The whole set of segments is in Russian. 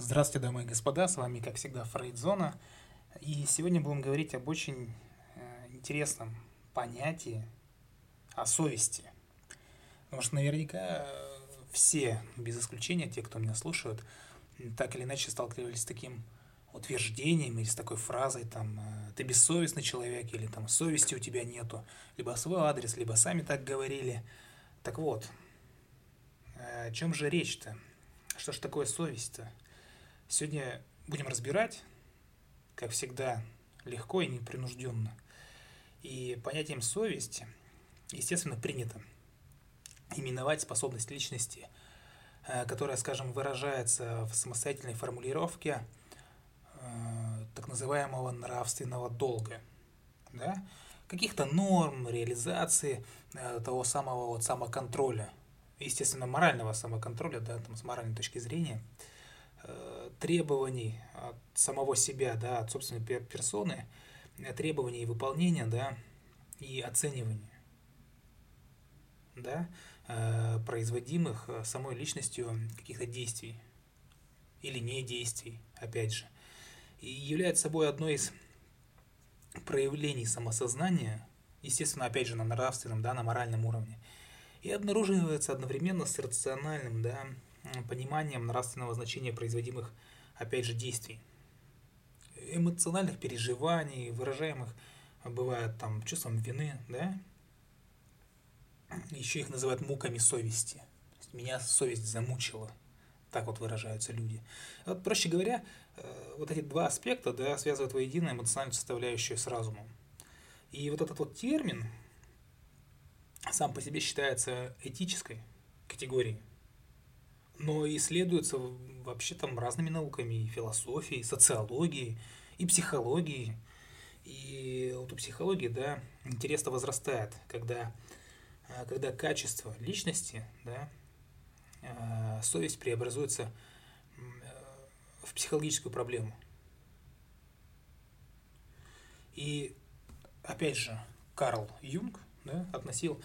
Здравствуйте, дамы и господа, с вами, как всегда, Фрейдзона. И сегодня будем говорить об очень э, интересном понятии, о совести. Потому что наверняка э, все, без исключения, те, кто меня слушают, так или иначе сталкивались с таким утверждением или с такой фразой, там, э, ты бессовестный человек, или там, совести у тебя нету, либо свой адрес, либо сами так говорили. Так вот, о чем же речь-то? Что ж такое совесть-то? Сегодня будем разбирать, как всегда, легко и непринужденно. И понятием совести, естественно, принято именовать способность личности, э, которая, скажем, выражается в самостоятельной формулировке э, так называемого нравственного долга, да? каких-то норм, реализации э, того самого вот самоконтроля, естественно, морального самоконтроля, да, там, с моральной точки зрения – требований от самого себя, да, от собственной персоны, э, требований выполнения, да, и оценивания, да, э, производимых самой личностью каких-то действий или не действий, опять же, и является собой одно из проявлений самосознания, естественно, опять же, на нравственном, да, на моральном уровне, и обнаруживается одновременно с рациональным, да, пониманием нравственного значения производимых, опять же, действий. Эмоциональных переживаний, выражаемых, бывает там чувством вины, да? Еще их называют муками совести. Меня совесть замучила. Так вот выражаются люди. Вот, проще говоря, э, вот эти два аспекта да, связывают воедино эмоциональную составляющую с разумом. И вот этот вот термин сам по себе считается этической категорией но исследуется вообще там разными науками, и философией, и социологией, и психологией. И вот у психологии, да, интерес-то возрастает, когда, а, когда качество личности, да, а, совесть преобразуется в психологическую проблему. И опять же, Карл Юнг да, относил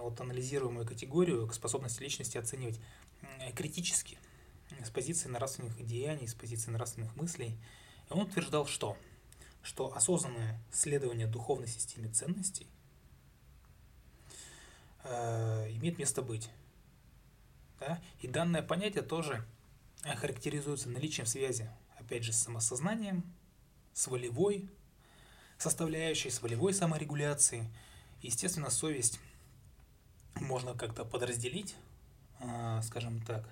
вот анализируемую категорию к способности личности оценивать Э, критически с позиции нравственных деяний, с позиции нравственных мыслей. И он утверждал, что, что осознанное следование духовной системе ценностей э, имеет место быть. Да? И данное понятие тоже характеризуется наличием связи, опять же, с самосознанием, с волевой составляющей, с волевой саморегуляцией. Естественно, совесть можно как-то подразделить скажем так,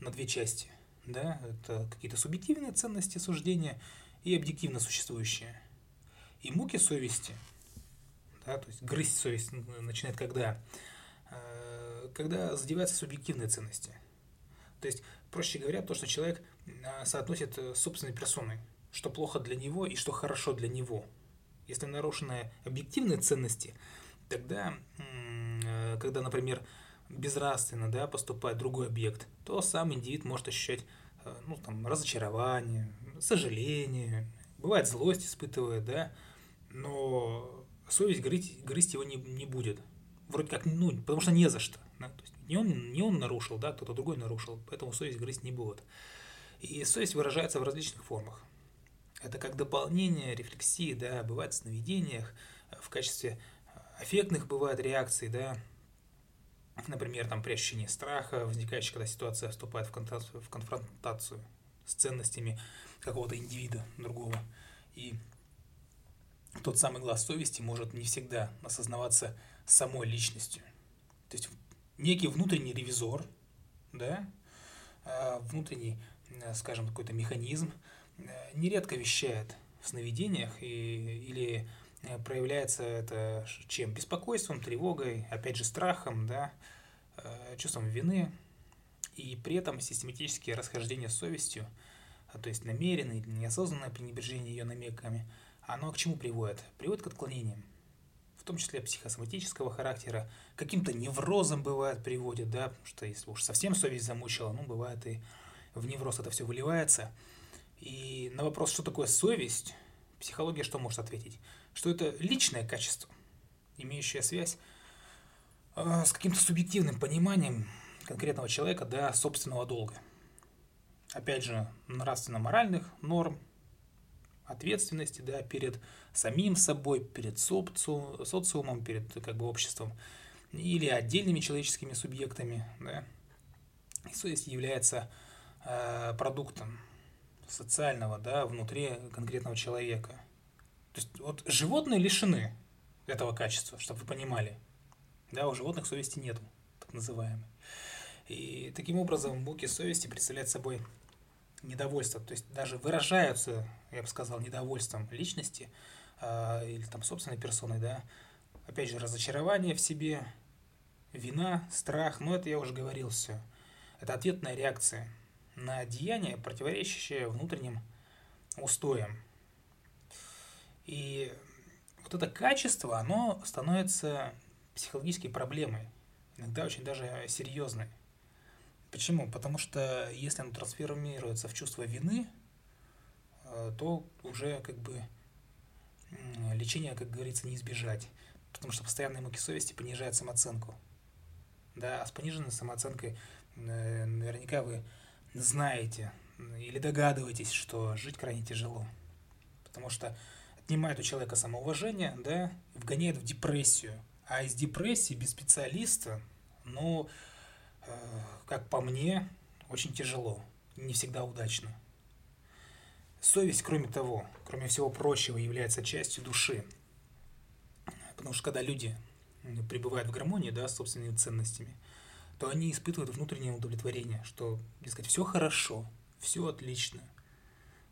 на две части. Да? Это какие-то субъективные ценности суждения и объективно существующие. И муки совести, да, то есть грызть совесть начинает когда? А, когда задеваются субъективные ценности. То есть, проще говоря, то, что человек а, соотносит с собственной персоной, что плохо для него и что хорошо для него. Если нарушены объективные ценности, тогда, когда, например, безнравственно да, поступает другой объект, то сам индивид может ощущать э, ну, там, разочарование, сожаление, бывает злость испытывает, да, но совесть грызть, грызть его не, не будет. Вроде как, ну, потому что не за что. Да? То есть не он, не он нарушил, да, кто-то другой нарушил, поэтому совесть грызть не будет. И совесть выражается в различных формах. Это как дополнение рефлексии, да, бывает в сновидениях, в качестве эффектных бывает реакций, да, например, там, при ощущении страха, возникающей, когда ситуация вступает в конфронтацию, в конфронтацию с ценностями какого-то индивида другого. И тот самый глаз совести может не всегда осознаваться самой личностью. То есть некий внутренний ревизор, да, а внутренний, э, скажем, какой-то механизм э, нередко вещает в сновидениях и, или проявляется это чем? Беспокойством, тревогой, опять же страхом, да, э, чувством вины, и при этом систематические расхождения с совестью, а, то есть намеренное или неосознанное пренебрежение ее намеками, оно к чему приводит? Приводит к отклонениям, в том числе психосоматического характера, каким-то неврозом бывает приводит, да, потому что если уж совсем совесть замучила, ну, бывает и в невроз это все выливается. И на вопрос, что такое совесть, психология что может ответить? Что это личное качество, имеющее связь э, с каким-то субъективным пониманием конкретного человека до собственного долга. опять же, нравственно-моральных норм, ответственности, да, перед самим собой, перед соци- социумом, перед как бы обществом или отдельными человеческими субъектами, да. И совесть является э, продуктом социального, да, внутри конкретного человека. То есть вот животные лишены этого качества, чтобы вы понимали. Да, у животных совести нет, так называемой. И таким образом муки совести представляют собой недовольство, то есть даже выражаются, я бы сказал, недовольством личности э, или там собственной персоной, да, опять же, разочарование в себе, вина, страх, но это я уже говорил все. Это ответная реакция на деяние, противоречащее внутренним устоям. И вот это качество, оно становится психологической проблемой, иногда очень даже серьезной. Почему? Потому что если оно трансформируется в чувство вины, э, то уже как бы лечение, как говорится, не избежать. Потому что постоянные муки совести понижают самооценку. Да, а с пониженной самооценкой э, наверняка вы знаете или догадываетесь, что жить крайне тяжело. Потому что отнимает у человека самоуважение, да, вгоняет в депрессию. А из депрессии без специалиста, ну, Э, как по мне, очень тяжело, не всегда удачно. Совесть, кроме того, кроме всего прочего, является частью души. Потому что когда люди пребывают в гармонии да, с собственными ценностями, то они испытывают внутреннее удовлетворение, что, дескать, все хорошо, все отлично.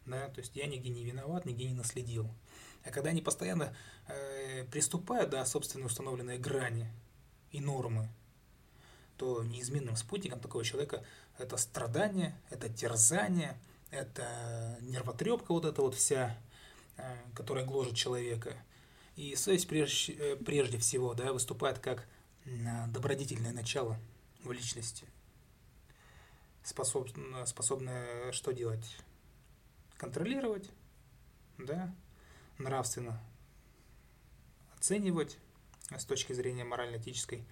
Да, то есть я нигде не виноват, нигде не наследил. А когда они постоянно э, приступают до собственной установленной грани и нормы, то неизменным спутником такого человека это страдание, это терзание, это нервотрепка вот эта вот вся, э, которая гложет человека. И совесть прежде, э, прежде всего да, выступает как добродетельное начало в личности, способ, способное что делать? Контролировать, да, нравственно оценивать с точки зрения морально-этической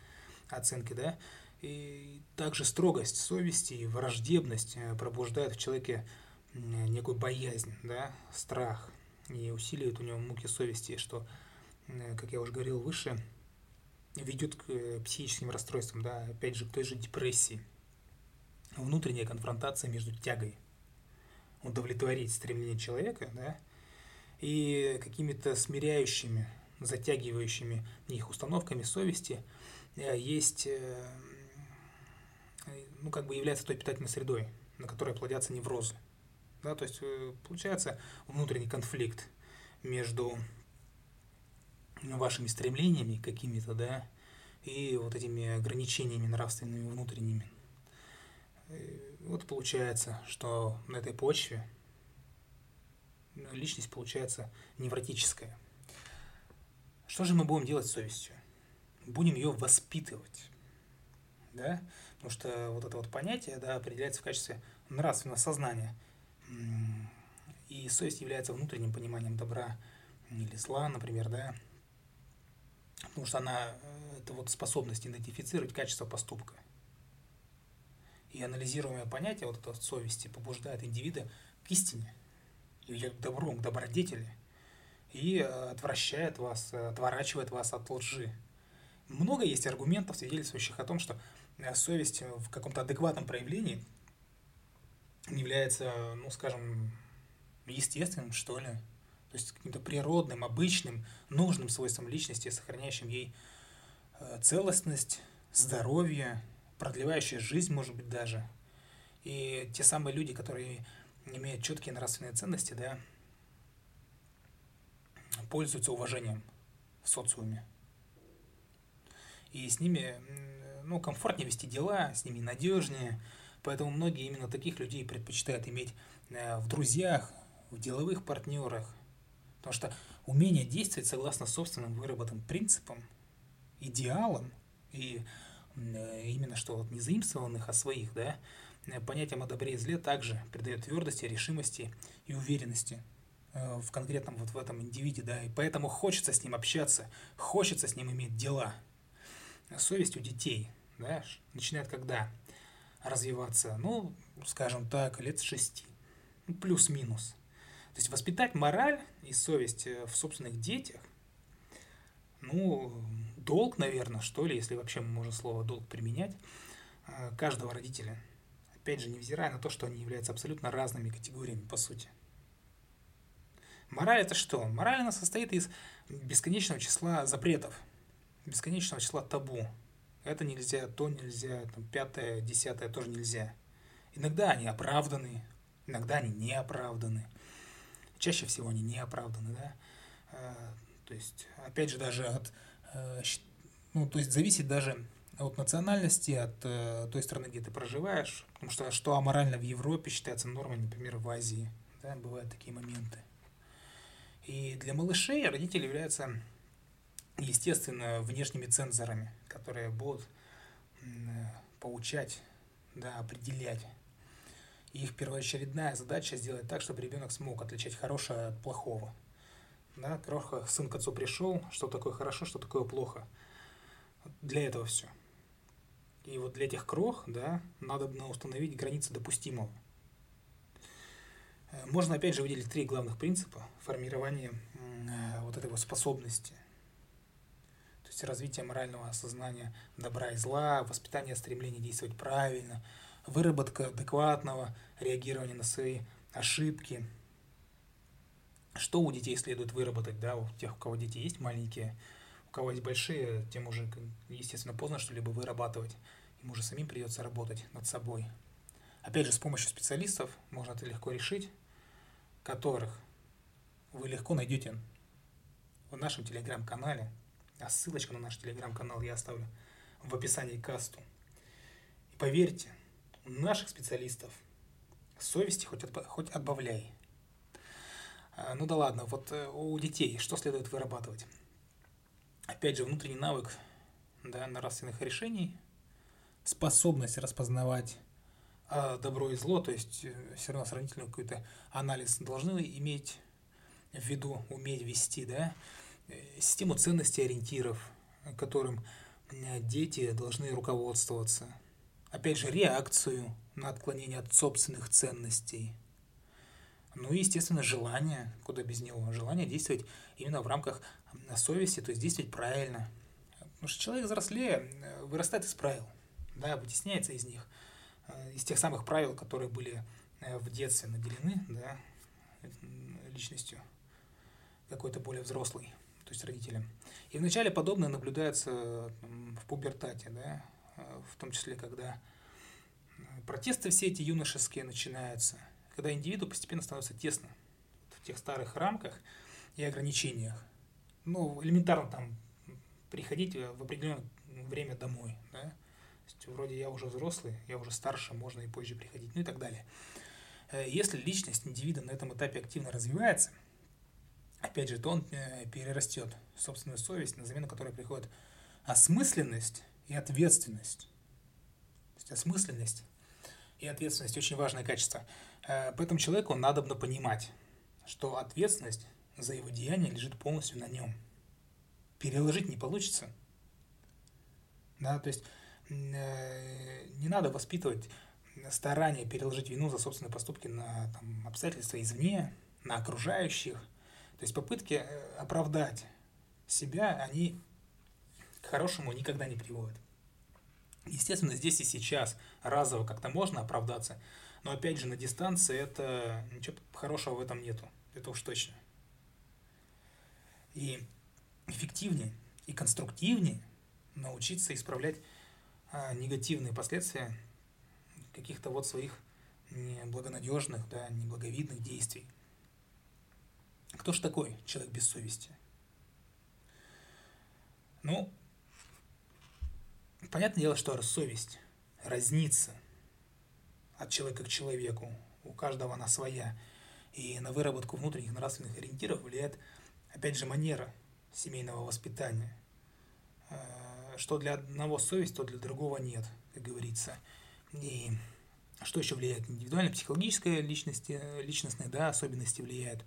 оценки, да, и также строгость совести и враждебность э, пробуждают в человеке некую боязнь, да, страх. И усиливают у него муки совести, что, как я уже говорил выше, ведет к э, психическим расстройствам, да, опять же, к той же депрессии. Внутренняя конфронтация между тягой. Удовлетворить стремление человека, да, и какими-то смиряющими, затягивающими их установками совести есть ну, как бы является той питательной средой, на которой плодятся неврозы. Да, то есть э, получается внутренний конфликт между вашими стремлениями какими-то, да, и вот этими ограничениями нравственными внутренними. И вот получается, что на этой почве личность получается невротическая. Что же мы будем делать с совестью? Будем ее воспитывать. Да? Потому что вот это вот понятие да, определяется в качестве нравственного сознания. И совесть является внутренним пониманием добра или зла, например, да. Потому что она, э, это вот способность идентифицировать качество поступка. И анализируемое понятие вот это совести побуждает индивида к истине, или к к добродетели, и э, отвращает вас, отворачивает вас от лжи. Много есть аргументов, свидетельствующих о том, что Э, совесть в каком-то адекватном проявлении является, ну, скажем, естественным, что ли, то есть каким-то природным, обычным, нужным свойством личности, сохраняющим ей э, целостность, здоровье, продлевающая жизнь, может быть, даже. И те самые люди, которые имеют четкие нравственные ценности, да, пользуются уважением в социуме. И с ними ну, комфортнее вести дела, с ними надежнее. Поэтому многие именно таких людей предпочитают иметь э, в друзьях, в деловых партнерах. Потому что умение действовать согласно собственным выработанным принципам, идеалам и э, именно что вот не заимствованных, а своих, да, э, понятием о добре и зле также придает твердости, решимости и уверенности в конкретном вот в этом индивиде, да, и поэтому хочется с ним общаться, хочется с ним иметь дела. Совесть у детей, да, начинает когда развиваться? Ну, скажем так, лет шести. Ну, плюс-минус. То есть воспитать мораль и совесть э, в собственных детях, ну, долг, наверное, что ли, если вообще можно слово долг применять, э, каждого родителя. Опять же, невзирая на то, что они являются абсолютно разными категориями, по сути. Мораль это что? Мораль она состоит из бесконечного числа запретов, бесконечного числа табу. Это нельзя, то нельзя, там, пятое, десятое тоже нельзя. Иногда они оправданы, иногда они не оправданы. Чаще всего они не оправданы, да. Э, то есть, опять же, даже от, э, ну, то есть зависит даже от национальности, от э, той страны, где ты проживаешь, потому что что аморально в Европе считается нормой, например, в Азии, да, бывают такие моменты. И для малышей родители являются, естественно, внешними цензорами, которые будут поучать, да, определять их первоочередная задача сделать так, чтобы ребенок смог отличать хорошее от плохого. Да, кроха, сын к отцу пришел, что такое хорошо, что такое плохо. Для этого все. И вот для этих крох, да, надо установить границы допустимого. Э, можно опять же выделить три главных принципа формирования э, вот этой вот способности. То есть развитие морального осознания добра и зла, воспитание стремления действовать правильно – выработка адекватного реагирования на свои ошибки. Что у детей следует выработать, да, у тех, у кого дети есть маленькие, у кого есть большие, тем уже, естественно, поздно что-либо вырабатывать. Им уже самим придется работать над собой. Опять же, с помощью специалистов можно это легко решить, которых вы легко найдете в нашем телеграм-канале. А ссылочку на наш телеграм-канал я оставлю в описании к касту. И поверьте, наших специалистов совести хоть, отб, хоть отбавляй. А, ну да ладно, вот э, у детей что следует вырабатывать? Опять же, внутренний навык да, нравственных решений, способность распознавать а, добро и зло, то есть э, все равно сравнительный какой-то анализ должны иметь в виду, уметь вести, да, э, систему ценностей ориентиров, которым дети должны руководствоваться – опять же, реакцию на отклонение от собственных ценностей. Ну и, естественно, желание, куда без него, желание действовать именно в рамках совести, то есть действовать правильно. Потому что человек взрослее э, вырастает из правил, да, вытесняется из них, э, из тех самых правил, которые были э, в детстве наделены, да, личностью какой-то более взрослой, то есть родителям. И вначале подобное наблюдается в пубертате, да, в том числе, когда протесты все эти юношеские начинаются, когда индивиду постепенно становится тесно в тех старых рамках и ограничениях. Ну, элементарно там приходить в определенное время домой, да, есть, вроде я уже взрослый, я уже старше, можно и позже приходить, ну и так далее. Э, если личность индивида на этом этапе активно развивается, опять же, то он э, перерастет собственную совесть, на замену которой приходит осмысленность и ответственность. То есть осмысленность и ответственность очень важное качество. Э, поэтому человеку надо понимать, что ответственность за его деяние лежит полностью на нем. Переложить не получится. Да, то есть не надо воспитывать старание переложить вину за собственные поступки на там, обстоятельства извне, на окружающих. То есть попытки э, оправдать себя, они к хорошему никогда не приводят. Естественно, здесь и сейчас разово как-то можно оправдаться, но опять же на дистанции это ничего хорошего в этом нету, это уж точно. И эффективнее и конструктивнее научиться исправлять негативные последствия каких-то вот своих неблагонадежных, да, неблаговидных действий. Кто ж такой человек без совести? Ну, Понятное дело, что совесть разнится от человека к человеку. У каждого она своя. И на выработку внутренних нравственных ориентиров влияет, опять же, манера семейного воспитания. Э, что для одного совесть, то для другого нет, как говорится. И что еще влияет? Индивидуальная психологическая личность, личностные да, особенности влияют.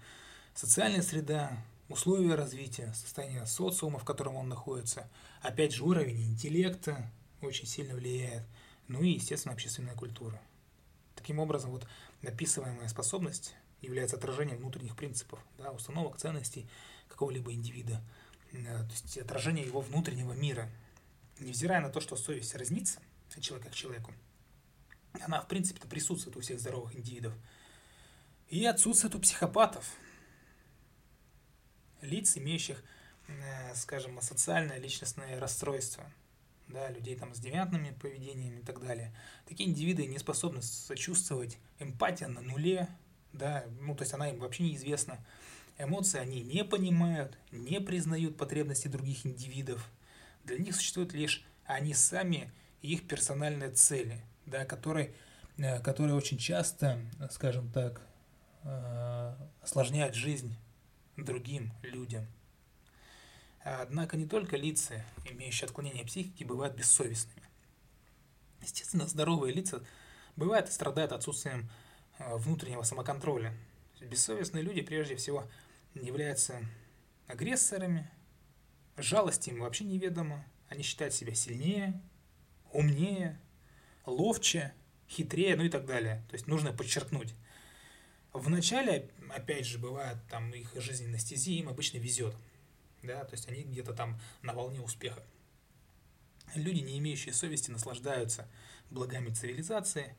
Социальная среда, условия развития, состояние социума, в котором он находится. Опять же, уровень интеллекта очень сильно влияет. Ну и, естественно, общественная культура. Таким образом, вот описываемая способность является отражением внутренних принципов, да, установок, ценностей какого-либо индивида, то есть отражение его внутреннего мира. Невзирая на то, что совесть разнится от человека к человеку, она, в принципе, присутствует у всех здоровых индивидов. И отсутствует у психопатов, лиц, имеющих, э, скажем, социальное личностное расстройство, да, людей там с девиантными поведениями и так далее. Такие индивиды не способны сочувствовать, эмпатия на нуле, да, ну, то есть она им вообще неизвестна. Эмоции они не понимают, не признают потребности других индивидов. Для них существуют лишь они сами и их персональные цели, да, которые, э, которые очень часто, скажем так, э, осложняют жизнь другим людям. Однако не только лица, имеющие отклонение психики, бывают бессовестными. Естественно, здоровые лица бывают и страдают отсутствием э, внутреннего самоконтроля. Бессовестные люди прежде всего являются агрессорами, жалости им вообще неведомо, они считают себя сильнее, умнее, ловче, хитрее, ну и так далее. То есть нужно подчеркнуть. В начале, опять же, бывает там их жизненной стези, им обычно везет. Да, то есть они где-то там на волне успеха. Люди, не имеющие совести, наслаждаются благами цивилизации,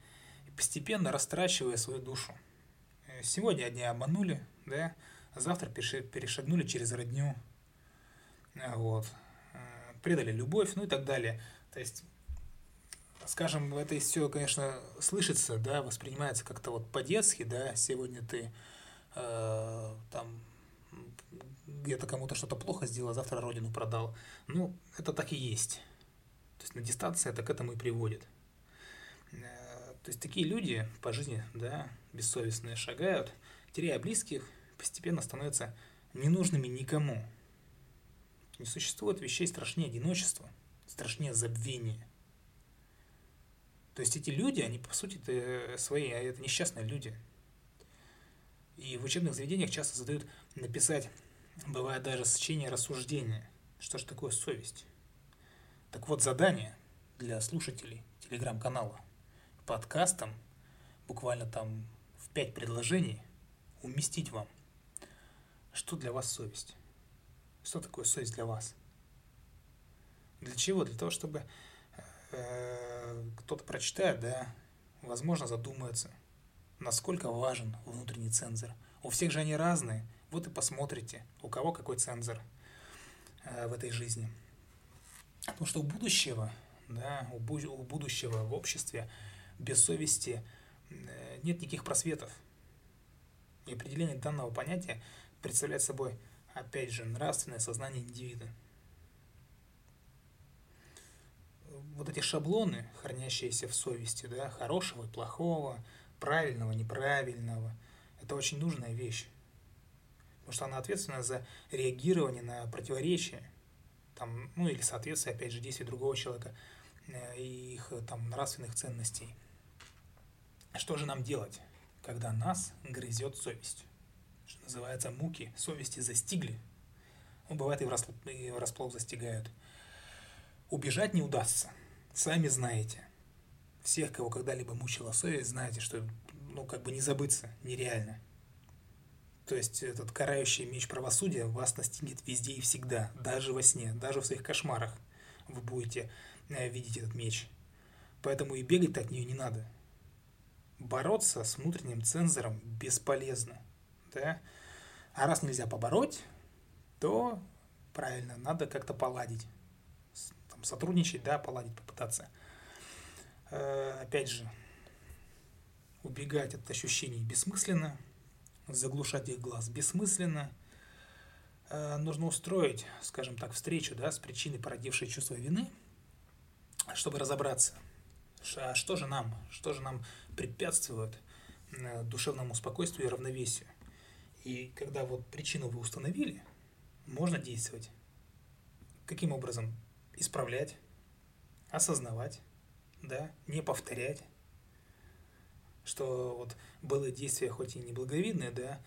постепенно растрачивая свою душу. Сегодня одни обманули, да, а завтра перешагнули через родню, вот, э, предали любовь, ну и так далее. То есть скажем, это все, конечно, слышится, да, воспринимается как-то вот по-детски, да, сегодня ты э, там где-то кому-то что-то плохо сделал, а завтра родину продал. Ну, это так и есть. То есть на дистанции это к этому и приводит. Э, то есть такие люди по жизни, да, бессовестные шагают, теряя близких, постепенно становятся ненужными никому. Не существует вещей страшнее одиночества, страшнее забвения. То есть эти люди, они по сути -то свои, а это несчастные люди. И в учебных заведениях часто задают написать, бывает даже сочинение рассуждения, что же такое совесть. Так вот, задание для слушателей телеграм-канала подкастом, буквально там в пять предложений, уместить вам, что для вас совесть. Что такое совесть для вас? Для чего? Для того, чтобы Э, кто-то прочитает, да, возможно, задумается, насколько важен внутренний цензор. У всех же они разные. Вот и посмотрите, у кого какой цензор э, в этой жизни. Потому что у будущего, да, у, у будущего в обществе без совести э, нет никаких просветов. И определение данного понятия представляет собой, опять же, нравственное сознание индивида. вот эти шаблоны, хранящиеся в совести, да, хорошего, плохого, правильного, неправильного, это очень нужная вещь. Потому что она ответственна за реагирование на противоречия, там, ну или соответствие, опять же, действий другого человека э, и их там нравственных ценностей. Что же нам делать, когда нас грызет совесть? Что называется, муки совести застигли. Ну, бывает и врасплох, и врасплох застигают. Убежать не удастся – Сами знаете. Всех, кого когда-либо мучила совесть, знаете, что ну, как бы не забыться нереально. То есть этот карающий меч правосудия вас настигнет везде и всегда, даже во сне, даже в своих кошмарах вы будете э, видеть этот меч. Поэтому и бегать от нее не надо. Бороться с внутренним цензором бесполезно. Да? А раз нельзя побороть, то правильно, надо как-то поладить сотрудничать, да, поладить, попытаться. Э, опять же, убегать от ощущений бессмысленно, заглушать их глаз бессмысленно. Э, нужно устроить, скажем так, встречу да, с причиной, породившей чувство вины, чтобы разобраться, а что же нам, что же нам препятствует э, душевному спокойствию и равновесию. И когда вот причину вы установили, можно действовать. Каким образом? исправлять, осознавать, да, не повторять, что вот было действия хоть и неблаговидные, да,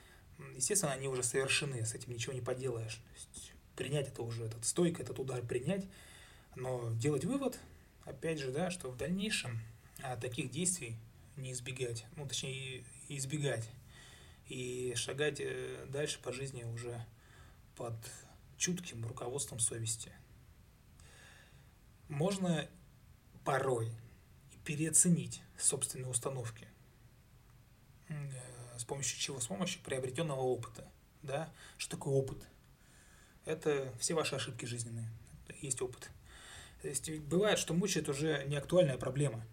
естественно, они уже совершены, с этим ничего не поделаешь. То есть принять это уже, этот стойк, этот удар принять, но делать вывод, опять же, да, что в дальнейшем а, таких действий не избегать, ну, точнее, избегать, и шагать э, дальше по жизни уже под чутким руководством совести. Можно порой переоценить собственные установки. Э, с помощью чего? С помощью приобретенного опыта. Да? Что такое опыт? Это все ваши ошибки жизненные. Есть опыт. То есть бывает, что мучает уже не актуальная проблема.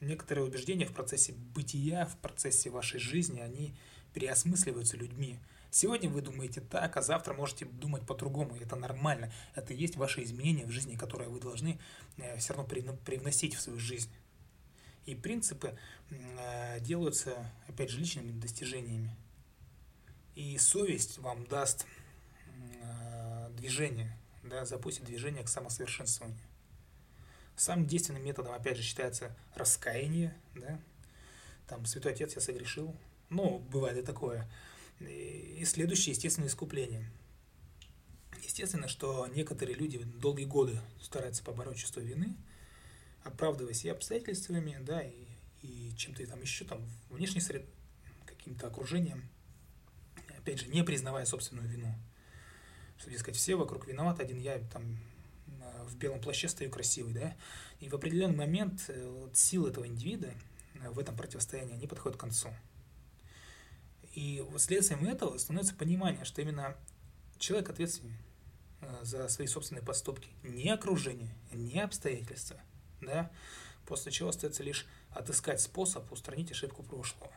Некоторые убеждения в процессе бытия, в процессе вашей жизни, они переосмысливаются людьми. Сегодня вы думаете так, а завтра можете думать по-другому. Это нормально. Это и есть ваши изменения в жизни, которые вы должны э, все равно привносить в свою жизнь. И принципы э, делаются, опять же, личными достижениями. И совесть вам даст э, движение, да, запустит движение к самосовершенствованию. Самым действенным методом, опять же, считается раскаяние, да, там, святой отец, я согрешил, ну, бывает и такое, и следующее, естественно, искупление. Естественно, что некоторые люди долгие годы стараются побороть чувство вины, оправдываясь и обстоятельствами, да, и, и чем-то там еще, там, внешней сред, каким-то окружением, опять же, не признавая собственную вину. Что, дескать, все вокруг виноваты, один я там в белом плаще стою красивый, да, и в определенный момент э, вот, силы этого индивида в этом противостоянии, они подходят к концу. И следствием этого становится понимание, что именно человек ответственен э, за свои собственные поступки, не окружение, не обстоятельства, да, после чего остается лишь отыскать способ устранить ошибку прошлого.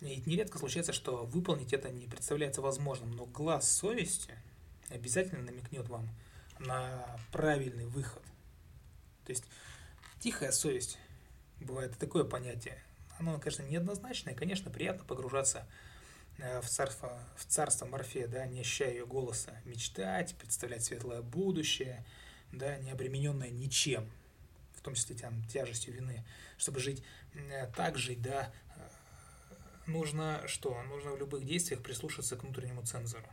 И нередко случается, что выполнить это не представляется возможным, но глаз совести обязательно намекнет вам на правильный выход. То есть тихая совесть, бывает такое понятие, оно, конечно, неоднозначное, конечно, приятно погружаться э, в царство, в царство Морфея, да, не ощущая ее голоса, мечтать, представлять светлое будущее, да, не обремененное ничем, в том числе там, тяжестью вины. Чтобы жить э, так жить, да, э, нужно что? Нужно в любых действиях прислушаться к внутреннему цензору.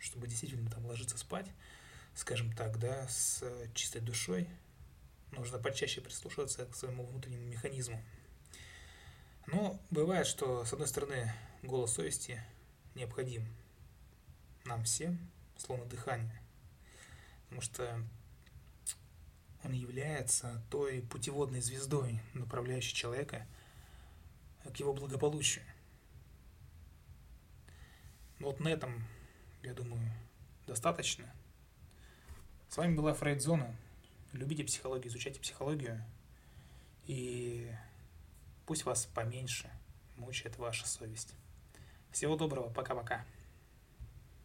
Чтобы действительно там ложиться спать, скажем так, да, с чистой душой, нужно почаще прислушиваться к своему внутреннему механизму. Но бывает, что, с одной стороны, голос совести необходим нам всем, словно дыхание, потому что он является той путеводной звездой, направляющей человека к его благополучию. Вот на этом, я думаю, достаточно. С вами была Фрейдзона. Любите психологию, изучайте психологию. И Пусть вас поменьше мучает ваша совесть. Всего доброго, пока-пока.